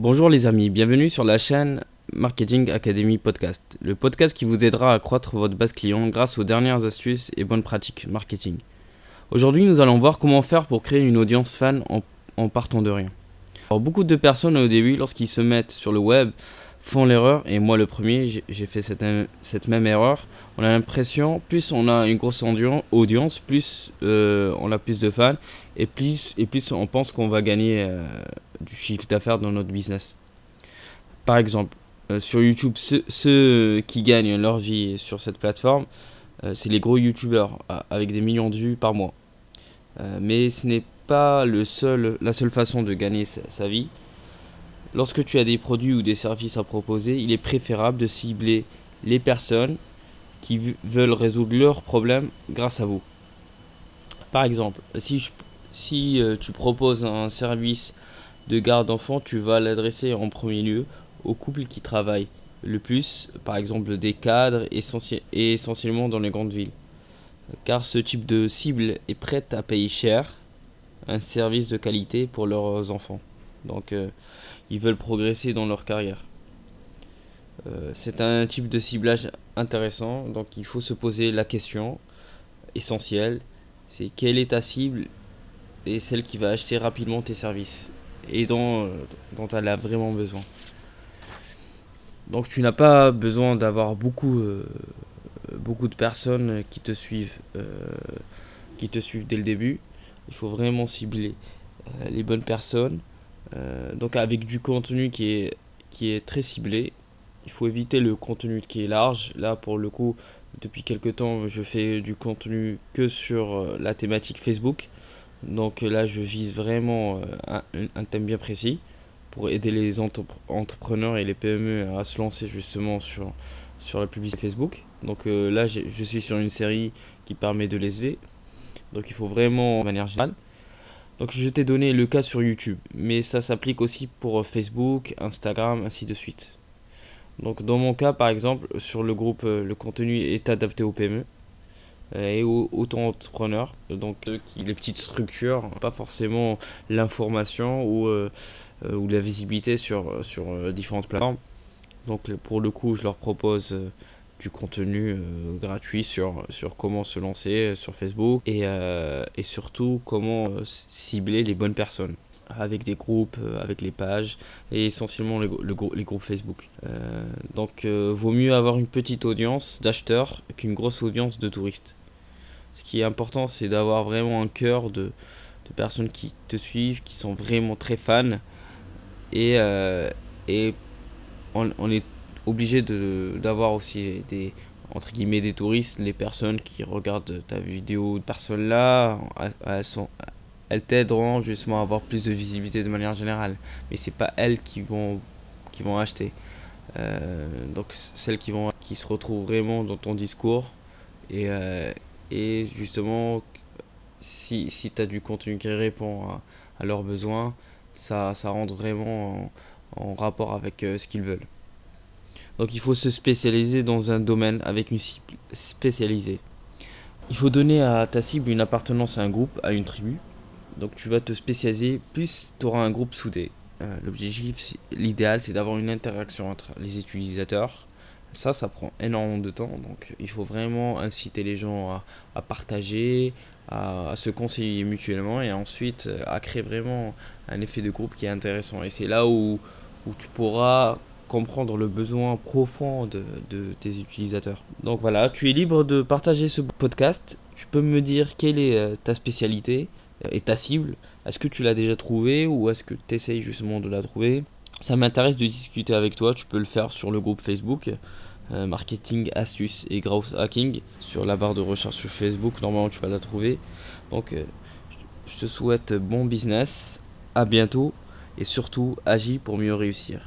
Bonjour les amis, bienvenue sur la chaîne Marketing Academy Podcast, le podcast qui vous aidera à accroître votre base client grâce aux dernières astuces et bonnes pratiques marketing. Aujourd'hui, nous allons voir comment faire pour créer une audience fan en, partant de rien. Alors, beaucoup de personnes au début, lorsqu'ils se mettent sur le web, font l'erreur, et moi le premier, j'ai fait cette, cette, même erreur. On a l'impression, plus on a une grosse audience, plus euh, on a plus de fans, et plus, et plus on pense qu'on va gagner euh, du chiffre d'affaires dans notre business. Par exemple, euh, sur YouTube, ceux, qui gagnent leur vie sur cette plateforme, c'est les gros YouTubeurs avec des millions de vues par mois. mais ce n'est pas le seul, la seule façon de gagner sa vie. Lorsque tu as des produits ou des services à proposer, il est préférable de cibler les personnes qui veulent résoudre leurs problèmes grâce à vous. Par exemple, si, si euh, tu proposes un service de garde d'enfants, tu vas l'adresser en premier lieu aux couples qui travaillent le plus, par exemple des cadres et essentiellement dans les grandes villes. Car ce type de cible est prête à payer cher un service de qualité pour leurs enfants. Donc, euh, ils veulent progresser dans leur carrière. Euh, c'est un type de ciblage intéressant, donc il faut se poser la question essentielle, c'est quelle est ta cible et celle qui va acheter rapidement tes services? Et dont, euh, dont elle a vraiment besoin. Donc tu n'as pas besoin d'avoir beaucoup, beaucoup de personnes qui te suivent, qui te suivent dès le début. Il faut vraiment cibler les bonnes personnes euh, donc avec du contenu qui est, qui est très ciblé. Il faut éviter le contenu qui est large. Là, pour le coup, depuis quelques temps, je fais du contenu que sur euh, la thématique Facebook. Donc là, je vise vraiment euh, un, thème bien précis pour aider les entrepreneurs et les PME à se lancer justement sur, sur la publicité Facebook. Donc là, je suis sur une série qui permet de les aider. Donc il faut vraiment, de manière générale, donc je t'ai donné le cas sur YouTube, mais ça s'applique aussi pour euh, Facebook, Instagram, ainsi de suite. Donc dans mon cas par exemple, sur le groupe, euh, le contenu est adapté aux PME euh, et aux auto-entrepreneurs, donc qui les petites structures, pas forcément l'information ou, ou la visibilité sur, sur différentes plateformes. Donc pour le coup, je leur propose du contenu euh, gratuit sur, sur comment se lancer euh, sur Facebook et, euh, et surtout comment cibler les bonnes personnes avec des groupes, avec les pages et essentiellement les, groupes Facebook. donc vaut mieux avoir une petite audience d'acheteurs qu'une grosse audience de touristes. Ce qui est important c'est d'avoir vraiment un cœur de, personnes qui te suivent, qui sont vraiment très fans et, on, on est obligé d'avoir aussi des entre guillemets des touristes, les personnes qui regardent ta vidéo, personnes là, elles sont elles t'aideront justement à avoir plus de visibilité de manière générale, mais c'est pas elles qui vont qui vont acheter. Euh, donc celles qui vont qui se retrouvent vraiment dans ton discours et, euh, et justement si, si tu as du contenu qui répond à, leurs besoins, ça, ça rentre vraiment en, rapport avec euh, ce qu'ils veulent. Donc il faut se spécialiser dans un domaine avec une cible spécialisée. Il faut donner à ta cible une appartenance à un groupe, à une tribu. Donc tu vas te spécialiser, plus tu auras un groupe soudé. Euh, l'objectif, l'idéal, c'est d'avoir une interaction entre les utilisateurs. Ça, ça prend énormément de temps. Donc il faut vraiment inciter les gens à, partager, à, se conseiller mutuellement et ensuite euh, à créer vraiment un effet de groupe qui est intéressant. Et c'est là où, où tu pourras comprendre le besoin profond de, tes utilisateurs. Donc voilà, tu es libre de partager ce podcast. Tu peux me dire quelle est euh, ta spécialité et ta cible. Est-ce que tu l'as déjà trouvée ou est-ce que tu essayes justement de la trouver? Ça m'intéresse de discuter avec toi. Tu peux le faire sur le groupe Facebook. Euh, marketing, astuces et growth hacking sur la barre de recherche sur Facebook. Normalement, tu vas la trouver. Donc, je te souhaite bon business. À bientôt et surtout, agis pour mieux réussir.